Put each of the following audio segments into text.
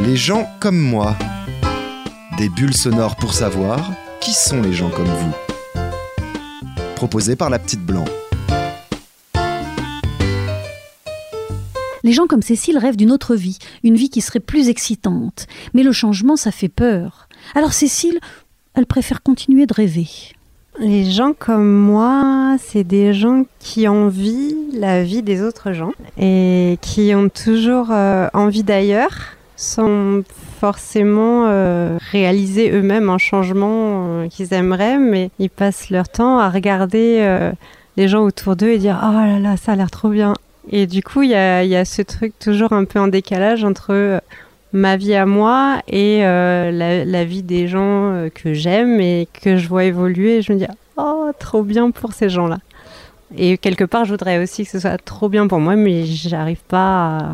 Les gens comme moi. Des bulles sonores pour savoir qui sont les gens comme vous. Proposé par la petite blanc. Les gens comme Cécile rêvent d'une autre vie, une vie qui serait plus excitante. Mais le changement, ça fait peur. Alors Cécile, elle préfère continuer de rêver. Les gens comme moi, c'est des gens qui envient la vie des autres gens et qui ont toujours euh, envie d'ailleurs, sans forcément euh, réaliser eux-mêmes un changement euh, qu'ils aimeraient, mais ils passent leur temps à regarder les gens autour d'eux et dire ⁇ Oh là là, ça a l'air trop bien !⁇ Et du coup, il y a, ce truc toujours un peu en décalage entre ma vie à moi et euh, la, vie des gens euh, que j'aime et que je vois évoluer. je me dis, oh, trop bien pour ces gens-là. Et quelque part, je voudrais aussi que ce soit trop bien pour moi, mais j'arrive pas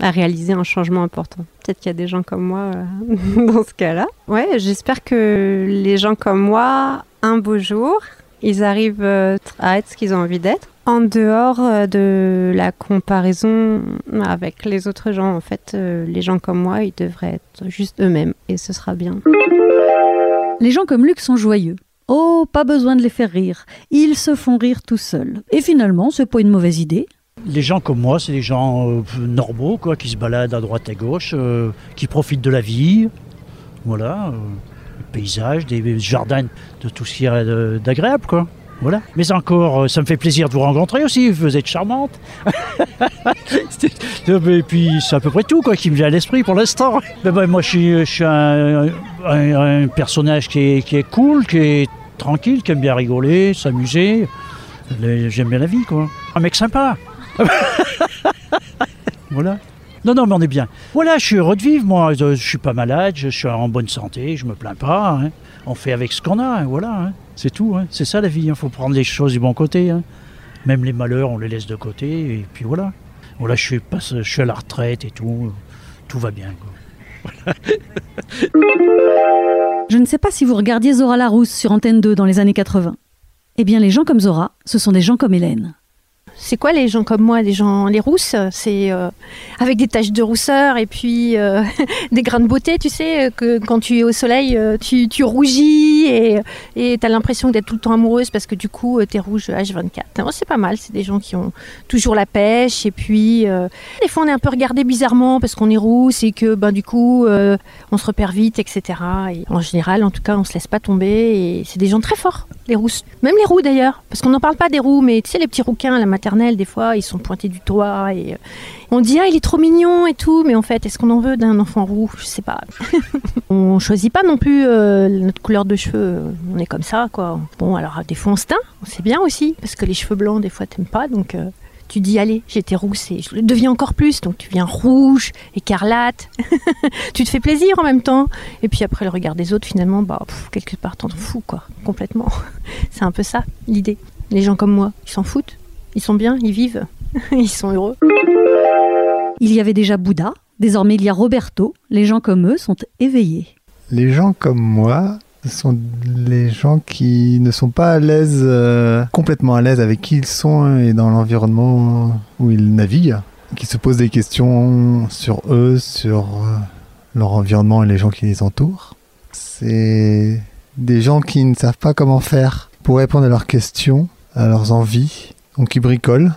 à, réaliser un changement important. Peut-être qu'il y a des gens comme moi euh, dans ce cas-là. Ouais, j'espère que les gens comme moi, un beau jour, ils arrivent à être ce qu'ils ont envie d'être en dehors euh, de la comparaison avec les autres gens, en fait, euh, les gens comme moi, ils devraient être juste eux-mêmes et ce sera bien. Les gens comme Luc sont joyeux. Oh, pas besoin de les faire rire. Ils se font rire tout seuls. Et finalement, c'est pas une mauvaise idée. Les gens comme moi, c'est des gens euh, normaux, quoi, qui se baladent à droite et à gauche, qui profitent de la vie. Voilà, paysages, des jardins, de tout ce qui est d'agréable, quoi. Voilà. Mais encore, euh, ça me fait plaisir de vous rencontrer aussi. Vous êtes charmante. Et puis, c'est à peu près tout quoi, qui me vient à l'esprit pour l'instant. Moi, je suis, un, personnage qui est, cool, qui est tranquille, qui aime bien rigoler, s'amuser. J'aime bien la vie, quoi. Un mec sympa. voilà. Non, non, mais on est bien. Voilà, je suis heureux de vivre, moi. Je, suis pas malade, je suis en bonne santé, je me plains pas. Hein. On fait avec ce qu'on a, hein, voilà. Hein. C'est tout. C'est ça la vie. Il faut prendre les choses du bon côté. Même les malheurs, on les laisse de côté. Et puis voilà. Voilà, je je suis à la retraite et tout. Tout va bien. je ne sais pas si vous regardiez Zora Larousse sur Antenne 2 dans les années 80. Eh bien, les gens comme Zora, ce sont des gens comme Hélène. C'est quoi les gens comme moi, les gens, les rousses? C'est euh, avec des taches de rousseur et puis euh, des grains de beauté, tu sais, que quand tu es au soleil, euh, tu rougis et tu as l'impression d'être tout le temps amoureuse parce que du coup, tu es rouge H24. C'est pas mal, c'est des gens qui ont toujours la pêche et puis des fois on est un peu regardé bizarrement parce qu'on est rousse et que ben, du coup, on se repère vite, etc. Et en général, en tout cas, on se laisse pas tomber et c'est des gens très forts, les rousses. Même les roux d'ailleurs, parce qu'on n'en parle pas des roux, mais tu sais, les petits rouquins, la maternelle, des fois, ils sont pointés du doigt et euh, on dit ah il est trop mignon et tout, mais en fait, est-ce qu'on en veut d'un enfant roux? Je sais pas. on choisit pas non plus euh, notre couleur de cheveux, on est comme ça quoi. Bon alors des fois on se teint, c'est bien aussi parce que les cheveux blancs des fois t'aimes pas donc. euh, tu dis allez, j'étais rousse et je le deviens encore plus, donc tu viens rouge, écarlate, tu te fais plaisir en même temps. Et puis après le regard des autres, finalement, bah quelque part t'en fous quoi, complètement. C'est un peu ça l'idée. Les gens comme moi, ils s'en foutent. Ils sont bien, ils vivent, ils sont heureux. Il y avait déjà Bouddha, désormais il y a Roberto. Les gens comme eux sont éveillés. Les gens comme moi, sont les gens qui ne sont pas à l'aise, euh, complètement à l'aise avec qui ils sont et dans l'environnement où ils naviguent, qui se posent des questions sur eux, sur euh, leur environnement et les gens qui les entourent. C'est des gens qui ne savent pas comment faire pour répondre à leurs questions, à leurs envies, donc qui bricolent,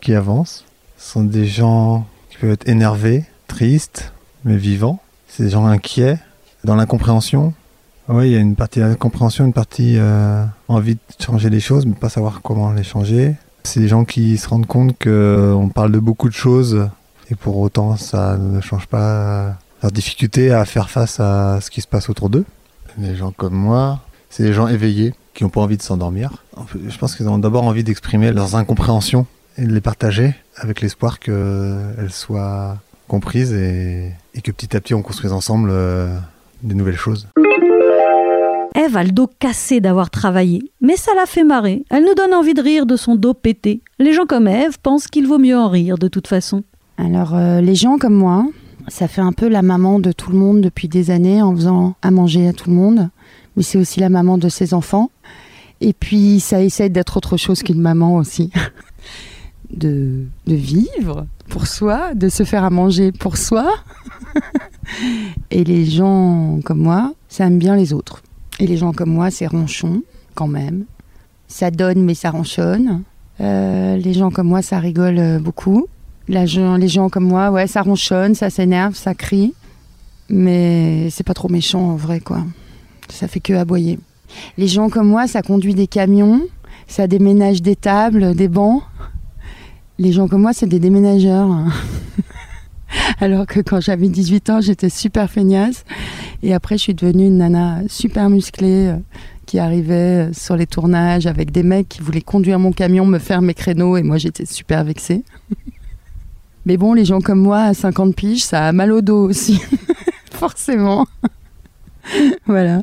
qui avancent. Ce sont des gens qui peuvent être énervés, tristes, mais vivants. C'est des gens inquiets, dans l'incompréhension. Oui, il y a une partie d'incompréhension, une partie euh, envie de changer les choses, mais pas savoir comment les changer. C'est des gens qui se rendent compte qu'on parle de beaucoup de choses et pour autant ça ne change pas leur difficulté à faire face à ce qui se passe autour d'eux. Des gens comme moi, c'est des gens éveillés qui n'ont pas envie de s'endormir. Je pense qu'ils ont d'abord envie d'exprimer leurs incompréhensions et de les partager avec l'espoir qu'elles soient comprises et, que petit à petit on construise ensemble euh, des nouvelles choses. Eve a le dos cassé d'avoir travaillé, mais ça la fait marrer. Elle nous donne envie de rire de son dos pété. Les gens comme Eve pensent qu'il vaut mieux en rire de toute façon. Alors euh, les gens comme moi, ça fait un peu la maman de tout le monde depuis des années en faisant à manger à tout le monde mais c'est aussi la maman de ses enfants. Et puis ça essaie d'être autre chose qu'une maman aussi. de, de vivre pour soi, de se faire à manger pour soi. Et les gens comme moi, ça aime bien les autres. Et les gens comme moi, c'est ronchon, quand même. Ça donne, mais ça ronchonne. Euh, les gens comme moi, ça rigole euh, beaucoup. Les gens comme moi, ouais, ça ronchonne, ça s'énerve, ça crie. Mais c'est pas trop méchant en vrai, quoi. Ça fait que aboyer. Les gens comme moi, ça conduit des camions, ça déménage des tables, des bancs. Les gens comme moi, c'est des déménageurs. Alors que quand j'avais 18 ans, j'étais super feignasse. Et après, je suis devenue une nana super musclée euh, qui arrivait euh, sur les tournages avec des mecs qui voulaient conduire mon camion, me faire mes créneaux. Et moi, j'étais super vexée. Mais bon, les gens comme moi, à 50 piges, ça a mal au dos aussi. Forcément. voilà.